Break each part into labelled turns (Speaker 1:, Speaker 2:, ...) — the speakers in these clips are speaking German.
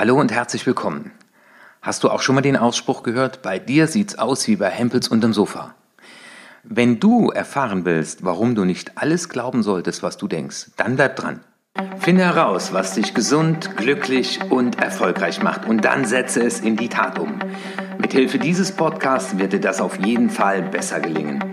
Speaker 1: Hallo und herzlich willkommen. Hast du auch schon mal den Ausspruch gehört, bei dir sieht's aus wie bei Hempels unterm Sofa? Wenn du erfahren willst, warum du nicht alles glauben solltest, was du denkst, dann bleib dran. Finde heraus, was dich gesund, glücklich und erfolgreich macht und dann setze es in die Tat um. Mithilfe dieses Podcasts wird dir das auf jeden Fall besser gelingen.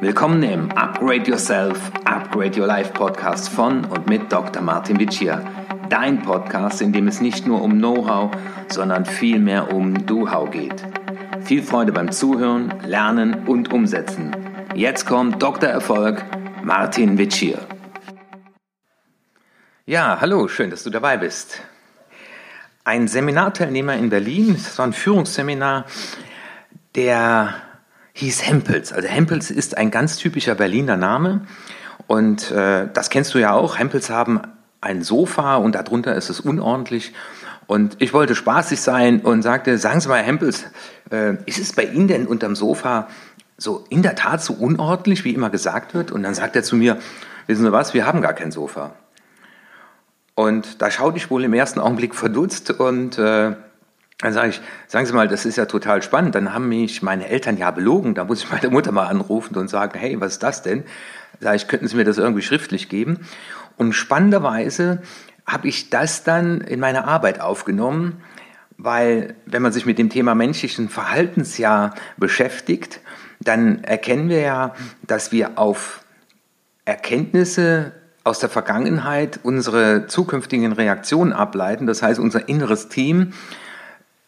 Speaker 1: Willkommen im Upgrade Yourself, Upgrade Your Life Podcast von und mit Dr. Martin Vicia. Dein Podcast, in dem es nicht nur um Know-how, sondern vielmehr um Do-How geht. Viel Freude beim Zuhören, Lernen und Umsetzen. Jetzt kommt Dr. Erfolg, Martin Witschier. Ja, hallo, schön, dass du dabei bist. Ein Seminarteilnehmer in Berlin, das war ein Führungsseminar, der hieß Hempels. Also Hempels ist ein ganz typischer Berliner Name und äh, das kennst du ja auch. Hempels haben ein Sofa und darunter ist es unordentlich und ich wollte spaßig sein und sagte, sagen Sie mal, Hempels, äh, ist es bei Ihnen denn unterm Sofa so in der Tat so unordentlich, wie immer gesagt wird? Und dann sagt er zu mir, wissen Sie was, wir haben gar kein Sofa. Und da schaute ich wohl im ersten Augenblick verdutzt und äh, dann sage ich, sagen Sie mal, das ist ja total spannend. Dann haben mich meine Eltern ja belogen. Da muss ich meine Mutter mal anrufen und sagen, hey, was ist das denn? Ich, könnten Sie mir das irgendwie schriftlich geben? Und spannenderweise habe ich das dann in meine Arbeit aufgenommen, weil wenn man sich mit dem Thema menschlichen Verhaltens ja beschäftigt, dann erkennen wir ja, dass wir auf Erkenntnisse aus der Vergangenheit unsere zukünftigen Reaktionen ableiten. Das heißt, unser inneres Team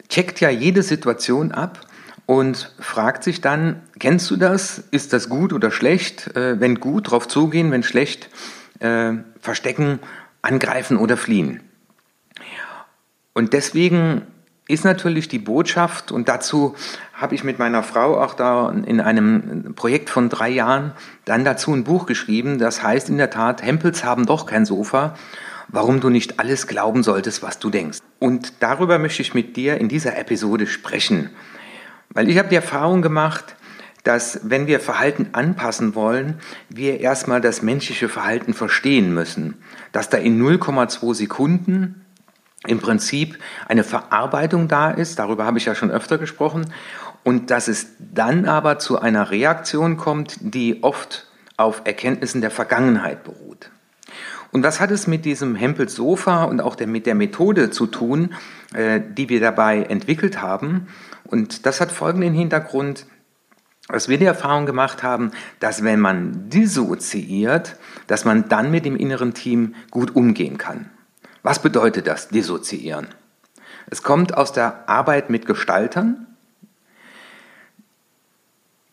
Speaker 1: checkt ja jede Situation ab und fragt sich dann, kennst du das? Ist das gut oder schlecht? Äh, wenn gut, drauf zugehen, wenn schlecht, äh, verstecken angreifen oder fliehen. Und deswegen ist natürlich die Botschaft, und dazu habe ich mit meiner Frau auch da in einem Projekt von drei Jahren dann dazu ein Buch geschrieben, das heißt in der Tat, Hempels haben doch kein Sofa, warum du nicht alles glauben solltest, was du denkst. Und darüber möchte ich mit dir in dieser Episode sprechen, weil ich habe die Erfahrung gemacht, dass wenn wir Verhalten anpassen wollen, wir erstmal das menschliche Verhalten verstehen müssen. Dass da in 0,2 Sekunden im Prinzip eine Verarbeitung da ist, darüber habe ich ja schon öfter gesprochen, und dass es dann aber zu einer Reaktion kommt, die oft auf Erkenntnissen der Vergangenheit beruht. Und was hat es mit diesem Hempels Sofa und auch der, mit der Methode zu tun, äh, die wir dabei entwickelt haben? Und das hat folgenden Hintergrund dass wir die Erfahrung gemacht haben, dass wenn man dissoziiert, dass man dann mit dem inneren Team gut umgehen kann. Was bedeutet das, dissoziieren? Es kommt aus der Arbeit mit Gestaltern.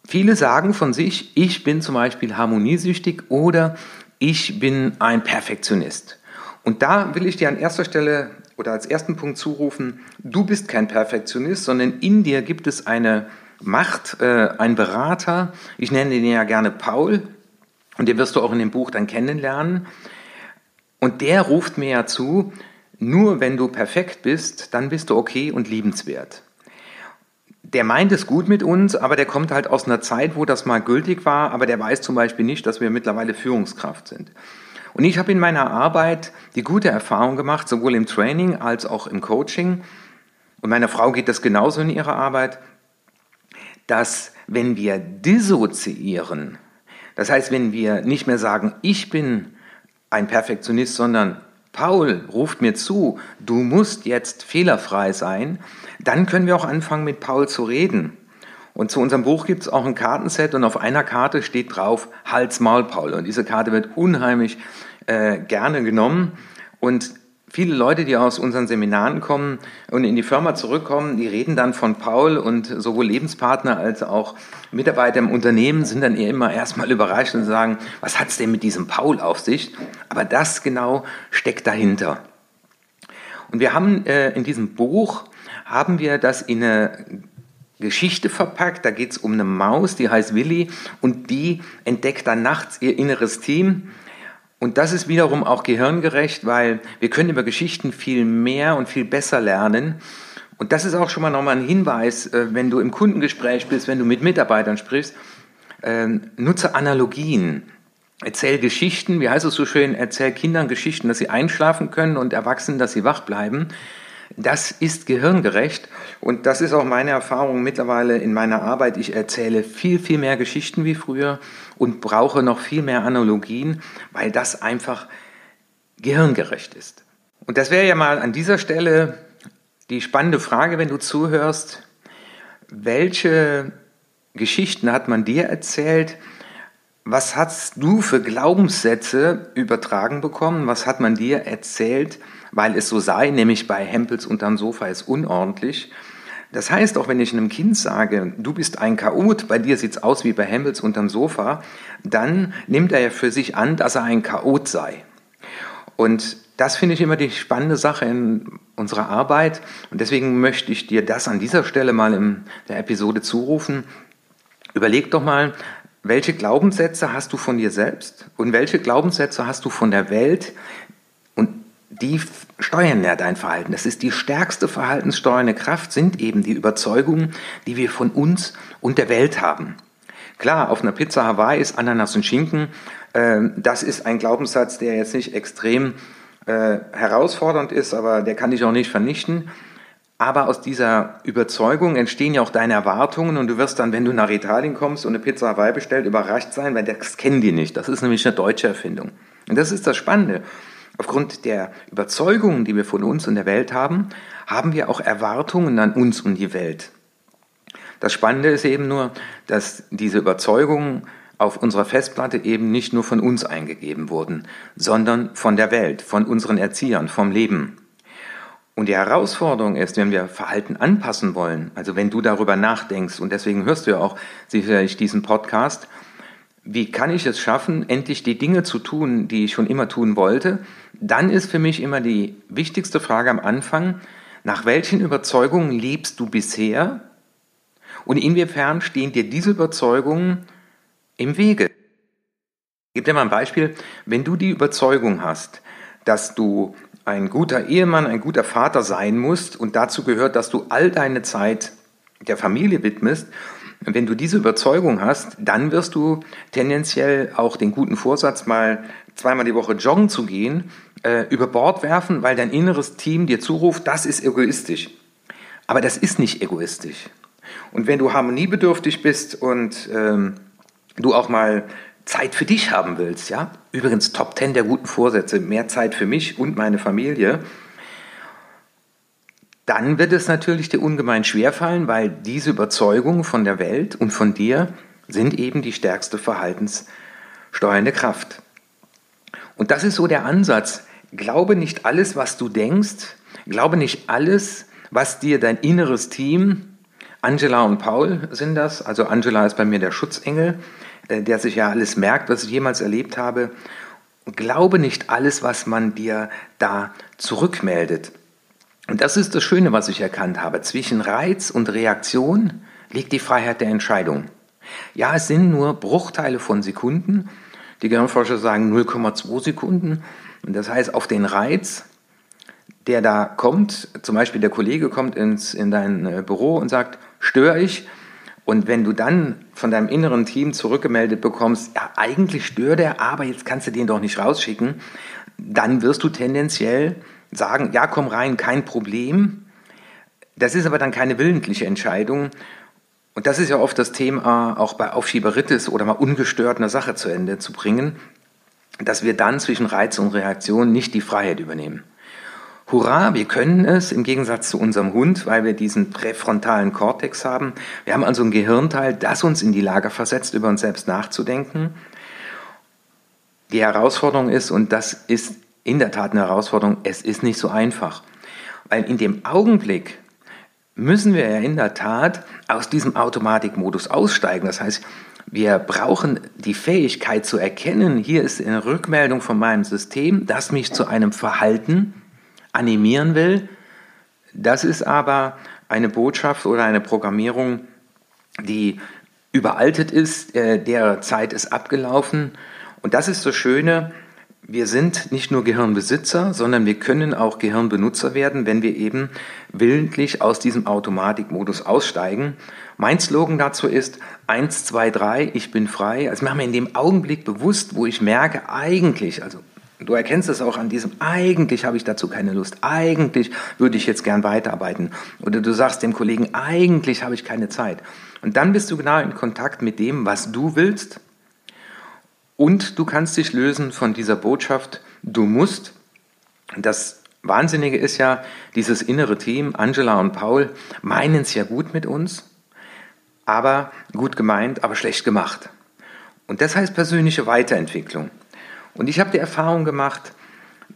Speaker 1: Viele sagen von sich, ich bin zum Beispiel harmoniesüchtig oder ich bin ein Perfektionist. Und da will ich dir an erster Stelle oder als ersten Punkt zurufen, du bist kein Perfektionist, sondern in dir gibt es eine macht äh, ein Berater, ich nenne den ja gerne Paul, und den wirst du auch in dem Buch dann kennenlernen. Und der ruft mir ja zu, nur wenn du perfekt bist, dann bist du okay und liebenswert. Der meint es gut mit uns, aber der kommt halt aus einer Zeit, wo das mal gültig war, aber der weiß zum Beispiel nicht, dass wir mittlerweile Führungskraft sind. Und ich habe in meiner Arbeit die gute Erfahrung gemacht, sowohl im Training als auch im Coaching, und meiner Frau geht das genauso in ihrer Arbeit, dass wenn wir dissoziieren, das heißt, wenn wir nicht mehr sagen, ich bin ein Perfektionist, sondern Paul ruft mir zu, du musst jetzt fehlerfrei sein, dann können wir auch anfangen, mit Paul zu reden. Und zu unserem Buch gibt es auch ein Kartenset und auf einer Karte steht drauf Hals Maul Paul. Und diese Karte wird unheimlich äh, gerne genommen. Und viele Leute, die aus unseren Seminaren kommen und in die Firma zurückkommen, die reden dann von Paul und sowohl Lebenspartner als auch Mitarbeiter im Unternehmen sind dann eher immer erstmal überrascht und sagen, was hat es denn mit diesem Paul auf sich? Aber das genau steckt dahinter. Und wir haben äh, in diesem Buch, haben wir das in eine Geschichte verpackt. Da geht es um eine Maus, die heißt Willi und die entdeckt dann nachts ihr inneres Team und das ist wiederum auch gehirngerecht, weil wir können über Geschichten viel mehr und viel besser lernen. Und das ist auch schon mal nochmal ein Hinweis, äh, wenn du im Kundengespräch bist, wenn du mit Mitarbeitern sprichst, ähm, nutze Analogien. Erzähl Geschichten, wie heißt es so schön, erzähl Kindern Geschichten, dass sie einschlafen können und Erwachsenen, dass sie wach bleiben. Das ist gehirngerecht und das ist auch meine Erfahrung mittlerweile in meiner Arbeit. Ich erzähle viel, viel mehr Geschichten wie früher und brauche noch viel mehr Analogien, weil das einfach gehirngerecht ist. Und das wäre ja mal an dieser Stelle die spannende Frage, wenn du zuhörst, welche Geschichten hat man dir erzählt? Was hast du für Glaubenssätze übertragen bekommen? Was hat man dir erzählt, weil es so sei, nämlich bei Hempels unterm Sofa ist unordentlich? Das heißt, auch wenn ich einem Kind sage, du bist ein Chaot, bei dir sieht's aus wie bei Hempels unterm Sofa, dann nimmt er ja für sich an, dass er ein Chaot sei. Und das finde ich immer die spannende Sache in unserer Arbeit. Und deswegen möchte ich dir das an dieser Stelle mal in der Episode zurufen. Überleg doch mal, welche Glaubenssätze hast du von dir selbst und welche Glaubenssätze hast du von der Welt die steuern ja dein Verhalten. Das ist die stärkste verhaltenssteuernde Kraft, sind eben die Überzeugungen, die wir von uns und der Welt haben. Klar, auf einer Pizza Hawaii ist Ananas und Schinken. Äh, das ist ein Glaubenssatz, der jetzt nicht extrem äh, herausfordernd ist, aber der kann dich auch nicht vernichten. Aber aus dieser Überzeugung entstehen ja auch deine Erwartungen und du wirst dann, wenn du nach Italien kommst und eine Pizza Hawaii bestellt, überrascht sein, weil das kennen die nicht. Das ist nämlich eine deutsche Erfindung. Und das ist das Spannende. Aufgrund der Überzeugungen, die wir von uns und der Welt haben, haben wir auch Erwartungen an uns und die Welt. Das Spannende ist eben nur, dass diese Überzeugungen auf unserer Festplatte eben nicht nur von uns eingegeben wurden, sondern von der Welt, von unseren Erziehern, vom Leben. Und die Herausforderung ist, wenn wir Verhalten anpassen wollen, also wenn du darüber nachdenkst, und deswegen hörst du ja auch sicherlich diesen Podcast, wie kann ich es schaffen, endlich die Dinge zu tun, die ich schon immer tun wollte, dann ist für mich immer die wichtigste Frage am Anfang, nach welchen Überzeugungen lebst du bisher und inwiefern stehen dir diese Überzeugungen im Wege? Ich gebe dir mal ein Beispiel. Wenn du die Überzeugung hast, dass du ein guter Ehemann, ein guter Vater sein musst und dazu gehört, dass du all deine Zeit der Familie widmest, wenn du diese Überzeugung hast, dann wirst du tendenziell auch den guten Vorsatz, mal zweimal die Woche joggen zu gehen, äh, über Bord werfen, weil dein inneres Team dir zuruft, das ist egoistisch. Aber das ist nicht egoistisch. Und wenn du harmoniebedürftig bist und ähm, du auch mal Zeit für dich haben willst, ja, übrigens Top 10 der guten Vorsätze, mehr Zeit für mich und meine Familie, dann wird es natürlich dir ungemein schwerfallen, weil diese Überzeugungen von der Welt und von dir sind eben die stärkste verhaltenssteuernde Kraft. Und das ist so der Ansatz. Glaube nicht alles, was du denkst, glaube nicht alles, was dir dein inneres Team, Angela und Paul sind das, also Angela ist bei mir der Schutzengel, äh, der sich ja alles merkt, was ich jemals erlebt habe. Glaube nicht alles, was man dir da zurückmeldet. Und das ist das Schöne, was ich erkannt habe. Zwischen Reiz und Reaktion liegt die Freiheit der Entscheidung. Ja, es sind nur Bruchteile von Sekunden. Die Gehirnforscher sagen 0,2 Sekunden. Und das heißt, auf den Reiz, der da kommt, zum Beispiel der Kollege kommt ins, in dein äh, Büro und sagt, störe ich, und wenn du dann von deinem inneren Team zurückgemeldet bekommst, ja, eigentlich stört er, aber jetzt kannst du den doch nicht rausschicken, dann wirst du tendenziell sagen, ja, komm rein, kein Problem. Das ist aber dann keine willentliche Entscheidung. Und das ist ja oft das Thema, auch bei Aufschieberitis oder mal ungestört eine Sache zu Ende zu bringen, dass wir dann zwischen Reiz und Reaktion nicht die Freiheit übernehmen hurra, wir können es, im Gegensatz zu unserem Hund, weil wir diesen präfrontalen Kortex haben. Wir haben also ein Gehirnteil, das uns in die Lage versetzt, über uns selbst nachzudenken. Die Herausforderung ist, und das ist in der Tat eine Herausforderung, es ist nicht so einfach. Weil in dem Augenblick müssen wir ja in der Tat aus diesem Automatikmodus aussteigen. Das heißt, wir brauchen die Fähigkeit zu erkennen, hier ist eine Rückmeldung von meinem System, das mich zu einem Verhalten animieren will. Das ist aber eine Botschaft oder eine Programmierung, die überaltet ist, äh, der Zeit ist abgelaufen. Und das ist das Schöne, wir sind nicht nur Gehirnbesitzer, sondern wir können auch Gehirnbenutzer werden, wenn wir eben willentlich aus diesem Automatikmodus aussteigen. Mein Slogan dazu ist 1, 2, 3, ich bin frei. Also machen wir in dem Augenblick bewusst, wo ich merke, eigentlich, also Du erkennst es auch an diesem, eigentlich habe ich dazu keine Lust, eigentlich würde ich jetzt gern weiterarbeiten. Oder du sagst dem Kollegen, eigentlich habe ich keine Zeit. Und dann bist du genau in Kontakt mit dem, was du willst. Und du kannst dich lösen von dieser Botschaft, du musst. Das Wahnsinnige ist ja, dieses innere Team, Angela und Paul, meinen es ja gut mit uns, aber gut gemeint, aber schlecht gemacht. Und das heißt persönliche Weiterentwicklung. Und ich habe die Erfahrung gemacht,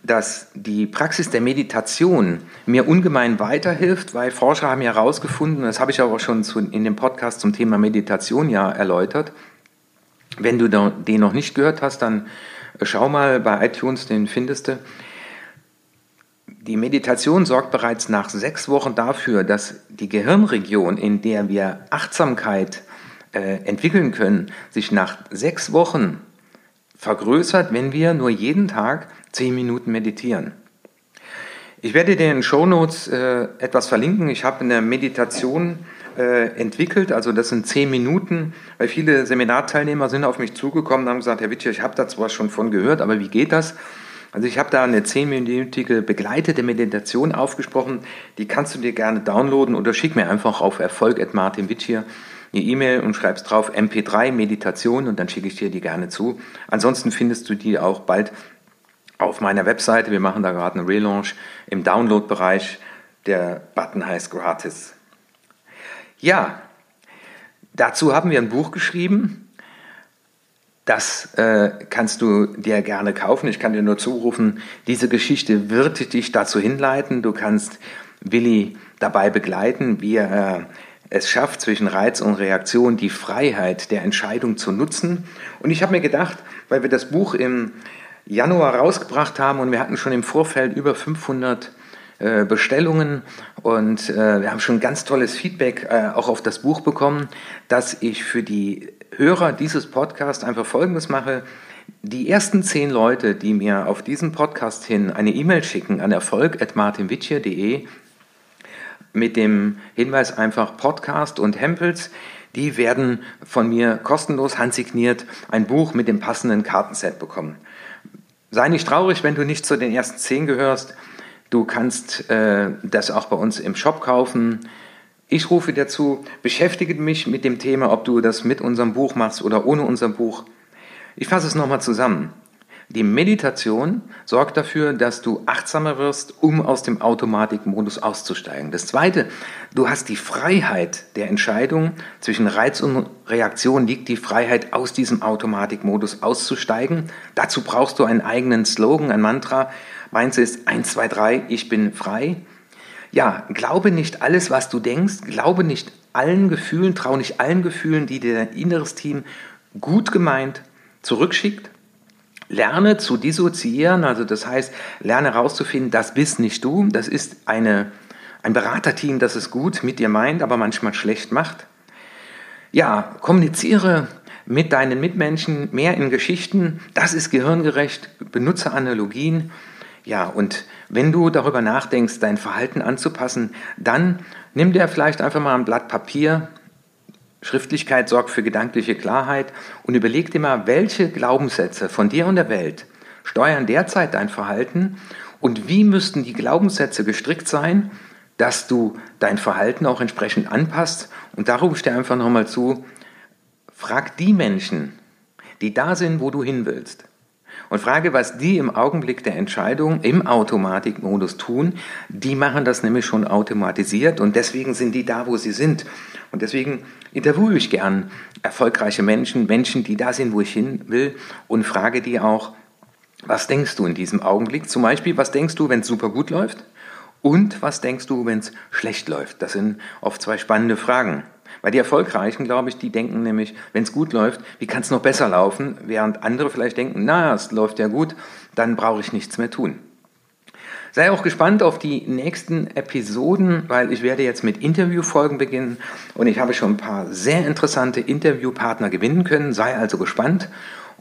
Speaker 1: dass die Praxis der Meditation mir ungemein weiterhilft, weil Forscher haben ja herausgefunden, das habe ich auch schon in dem Podcast zum Thema Meditation ja erläutert. Wenn du den noch nicht gehört hast, dann schau mal bei iTunes, den findest du. Die Meditation sorgt bereits nach sechs Wochen dafür, dass die Gehirnregion, in der wir Achtsamkeit äh, entwickeln können, sich nach sechs Wochen vergrößert, wenn wir nur jeden Tag zehn Minuten meditieren. Ich werde dir in den Shownotes äh, etwas verlinken. Ich habe eine Meditation äh, entwickelt, also das sind zehn Minuten, weil viele Seminarteilnehmer sind auf mich zugekommen und haben gesagt, Herr Witscher, ich habe da zwar schon von gehört, aber wie geht das? Also ich habe da eine zehnminütige begleitete Meditation aufgesprochen, die kannst du dir gerne downloaden oder schick mir einfach auf erfolg.martinwittier eine E-Mail und schreibst drauf MP3 Meditation und dann schicke ich dir die gerne zu. Ansonsten findest du die auch bald auf meiner Webseite. Wir machen da gerade einen Relaunch im Download-Bereich. Der Button heißt gratis. Ja, dazu haben wir ein Buch geschrieben. Das äh, kannst du dir gerne kaufen. Ich kann dir nur zurufen, diese Geschichte wird dich dazu hinleiten. Du kannst Willi dabei begleiten, wie er es schafft, zwischen Reiz und Reaktion die Freiheit der Entscheidung zu nutzen. Und ich habe mir gedacht, weil wir das Buch im Januar rausgebracht haben und wir hatten schon im Vorfeld über 500 äh, Bestellungen und äh, wir haben schon ganz tolles Feedback äh, auch auf das Buch bekommen, dass ich für die Hörer dieses Podcasts einfach Folgendes mache. Die ersten zehn Leute, die mir auf diesen Podcast hin eine E-Mail schicken an erfolg.martinwitcher.de, mit dem Hinweis einfach Podcast und Hempels. Die werden von mir kostenlos handsigniert ein Buch mit dem passenden Kartenset bekommen. Sei nicht traurig, wenn du nicht zu den ersten zehn gehörst. Du kannst äh, das auch bei uns im Shop kaufen. Ich rufe dazu, beschäftige mich mit dem Thema, ob du das mit unserem Buch machst oder ohne unser Buch. Ich fasse es nochmal zusammen. Die Meditation sorgt dafür, dass du achtsamer wirst, um aus dem Automatikmodus auszusteigen. Das Zweite, du hast die Freiheit der Entscheidung. Zwischen Reiz und Reaktion liegt die Freiheit, aus diesem Automatikmodus auszusteigen. Dazu brauchst du einen eigenen Slogan, ein Mantra. Meins ist 1, 2, 3, ich bin frei. Ja, glaube nicht alles, was du denkst. Glaube nicht allen Gefühlen, trau nicht allen Gefühlen, die dir dein inneres Team gut gemeint zurückschickt Lerne zu dissoziieren, also das heißt, lerne herauszufinden, das bist nicht du, das ist eine, ein Beraterteam, das es gut mit dir meint, aber manchmal schlecht macht. Ja, kommuniziere mit deinen Mitmenschen mehr in Geschichten, das ist gehirngerecht, benutze Analogien. Ja, und wenn du darüber nachdenkst, dein Verhalten anzupassen, dann nimm dir vielleicht einfach mal ein Blatt Papier, Schriftlichkeit sorgt für gedankliche Klarheit und überleg dir mal, welche Glaubenssätze von dir und der Welt steuern derzeit dein Verhalten und wie müssten die Glaubenssätze gestrickt sein, dass du dein Verhalten auch entsprechend anpasst. Und da rufe ich einfach nochmal zu, frag die Menschen, die da sind, wo du hin willst. Und frage, was die im Augenblick der Entscheidung im Automatikmodus tun. Die machen das nämlich schon automatisiert und deswegen sind die da, wo sie sind. Und deswegen interviewe ich gern erfolgreiche Menschen, Menschen, die da sind, wo ich hin will und frage die auch, was denkst du in diesem Augenblick? Zum Beispiel, was denkst du, wenn es super gut läuft? Und was denkst du, wenn es schlecht läuft? Das sind oft zwei spannende Fragen. Weil die Erfolgreichen, glaube ich, die denken nämlich, wenn es gut läuft, wie kann es noch besser laufen? Während andere vielleicht denken, na, es läuft ja gut, dann brauche ich nichts mehr tun. Sei auch gespannt auf die nächsten Episoden, weil ich werde jetzt mit Interviewfolgen beginnen und ich habe schon ein paar sehr interessante Interviewpartner gewinnen können. Sei also gespannt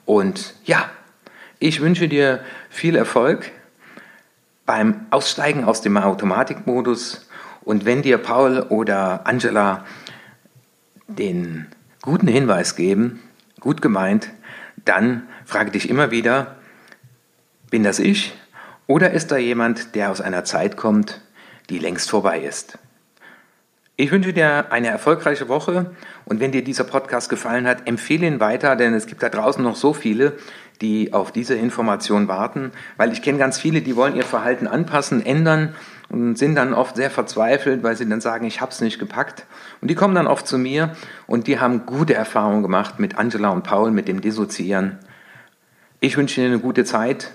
Speaker 1: und ja, ich wünsche dir viel Erfolg beim Aussteigen aus dem Automatikmodus und wenn dir Paul oder Angela den guten Hinweis geben, gut gemeint, dann frage dich immer wieder, Bin das ich oder ist da jemand, der aus einer Zeit kommt, die längst vorbei ist? Ich wünsche dir eine erfolgreiche Woche und wenn dir dieser Podcast gefallen hat, empfehle ihn weiter, denn es gibt da draußen noch so viele, die auf diese Information warten, weil ich kenne ganz viele, die wollen ihr Verhalten anpassen, ändern und sind dann oft sehr verzweifelt, weil sie dann sagen, ich habe es nicht gepackt. Und die kommen dann oft zu mir und die haben gute Erfahrungen gemacht mit Angela und Paul, mit dem Dissoziieren. Ich wünsche dir eine gute Zeit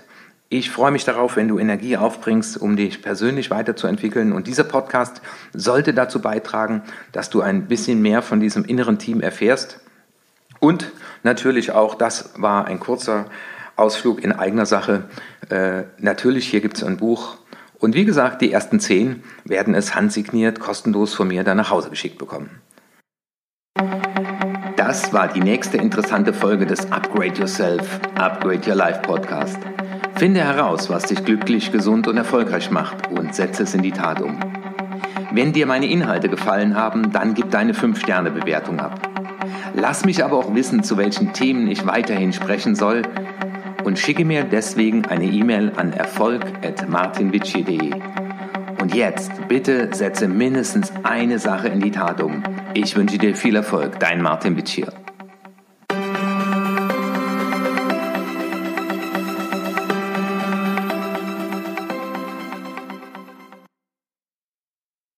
Speaker 1: ich freue mich darauf, wenn du Energie aufbringst, um dich persönlich weiterzuentwickeln. Und dieser Podcast sollte dazu beitragen, dass du ein bisschen mehr von diesem inneren Team erfährst. Und natürlich auch, das war ein kurzer Ausflug in eigener Sache. Äh, natürlich, hier gibt es ein Buch. Und wie gesagt, die ersten zehn werden es handsigniert, kostenlos von mir dann nach Hause geschickt bekommen. Das war die nächste interessante Folge des Upgrade Yourself, Upgrade Your Life Podcast. Finde heraus, was dich glücklich, gesund und erfolgreich macht und setze es in die Tat um. Wenn dir meine Inhalte gefallen haben, dann gib deine 5-Sterne-Bewertung ab. Lass mich aber auch wissen, zu welchen Themen ich weiterhin sprechen soll und schicke mir deswegen eine E-Mail an erfolg.martinwitschi.de. Und jetzt bitte setze mindestens eine Sache in die Tat um. Ich wünsche dir viel Erfolg, dein Martin Witschier.